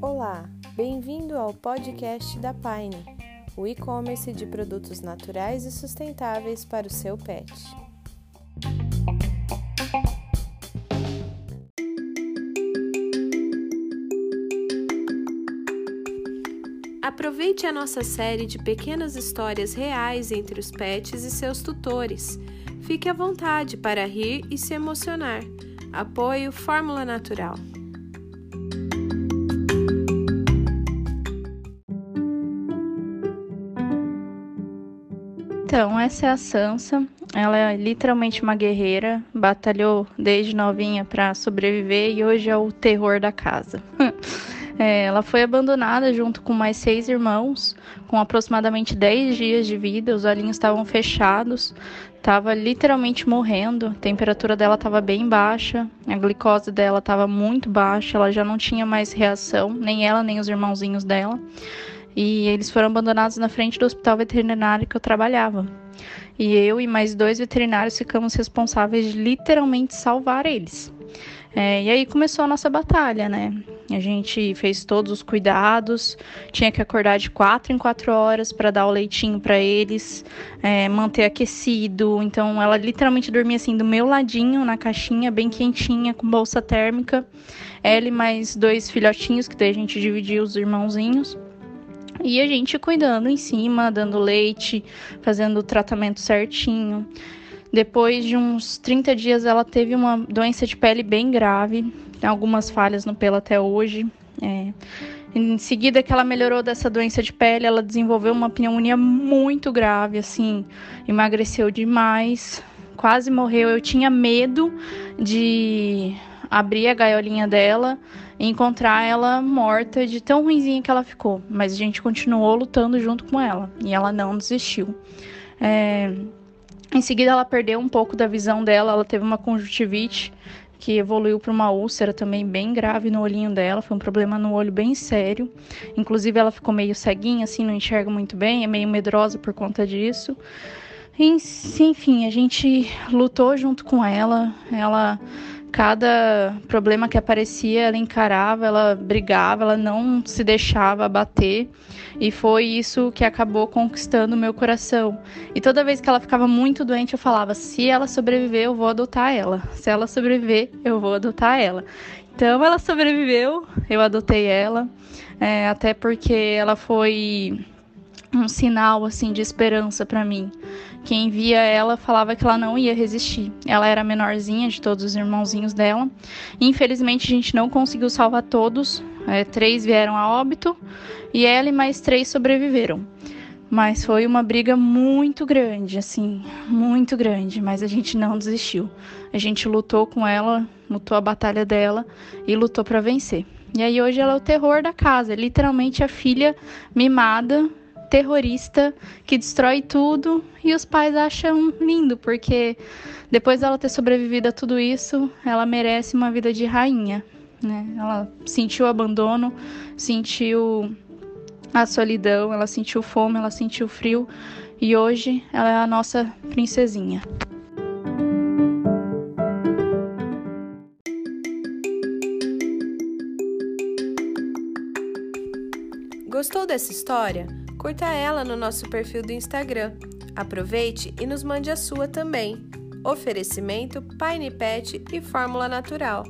Olá, bem-vindo ao podcast da Pine, o e-commerce de produtos naturais e sustentáveis para o seu pet. Aproveite a nossa série de pequenas histórias reais entre os pets e seus tutores. Fique à vontade para rir e se emocionar. Apoio Fórmula Natural. Então, essa é a Sansa. Ela é literalmente uma guerreira, batalhou desde novinha para sobreviver e hoje é o terror da casa. É, ela foi abandonada junto com mais seis irmãos, com aproximadamente 10 dias de vida. Os olhinhos estavam fechados, estava literalmente morrendo. A temperatura dela estava bem baixa, a glicose dela estava muito baixa, ela já não tinha mais reação, nem ela nem os irmãozinhos dela. E eles foram abandonados na frente do hospital veterinário que eu trabalhava. E eu e mais dois veterinários ficamos responsáveis de literalmente salvar eles. É, e aí começou a nossa batalha, né? A gente fez todos os cuidados, tinha que acordar de quatro em quatro horas para dar o leitinho para eles, é, manter aquecido. Então ela literalmente dormia assim do meu ladinho na caixinha, bem quentinha, com bolsa térmica. Ela e mais dois filhotinhos, que daí a gente dividia os irmãozinhos. E a gente cuidando em cima, dando leite, fazendo o tratamento certinho. Depois de uns 30 dias, ela teve uma doença de pele bem grave, algumas falhas no pelo até hoje. É. Em seguida que ela melhorou dessa doença de pele, ela desenvolveu uma pneumonia muito grave, assim, emagreceu demais, quase morreu. Eu tinha medo de abrir a gaiolinha dela e encontrar ela morta de tão ruimzinha que ela ficou. Mas a gente continuou lutando junto com ela e ela não desistiu. É, em seguida, ela perdeu um pouco da visão dela, ela teve uma conjuntivite que evoluiu para uma úlcera também bem grave no olhinho dela, foi um problema no olho bem sério. Inclusive, ela ficou meio ceguinha, assim, não enxerga muito bem, é meio medrosa por conta disso. Enfim, a gente lutou junto com ela, ela cada problema que aparecia, ela encarava, ela brigava, ela não se deixava bater. E foi isso que acabou conquistando o meu coração. E toda vez que ela ficava muito doente, eu falava: se ela sobreviver, eu vou adotar ela. Se ela sobreviver, eu vou adotar ela. Então ela sobreviveu, eu adotei ela, é, até porque ela foi um sinal assim de esperança para mim. Quem via ela falava que ela não ia resistir. Ela era a menorzinha de todos os irmãozinhos dela. Infelizmente a gente não conseguiu salvar todos. É, três vieram a óbito e ela e mais três sobreviveram. Mas foi uma briga muito grande, assim, muito grande. Mas a gente não desistiu. A gente lutou com ela, lutou a batalha dela e lutou para vencer. E aí hoje ela é o terror da casa, literalmente a filha mimada terrorista que destrói tudo e os pais acham lindo porque depois dela ter sobrevivido a tudo isso, ela merece uma vida de rainha, né? Ela sentiu abandono, sentiu a solidão, ela sentiu fome, ela sentiu frio e hoje ela é a nossa princesinha. Gostou dessa história? Curta ela no nosso perfil do Instagram. Aproveite e nos mande a sua também. Oferecimento Pine Pet e Fórmula Natural.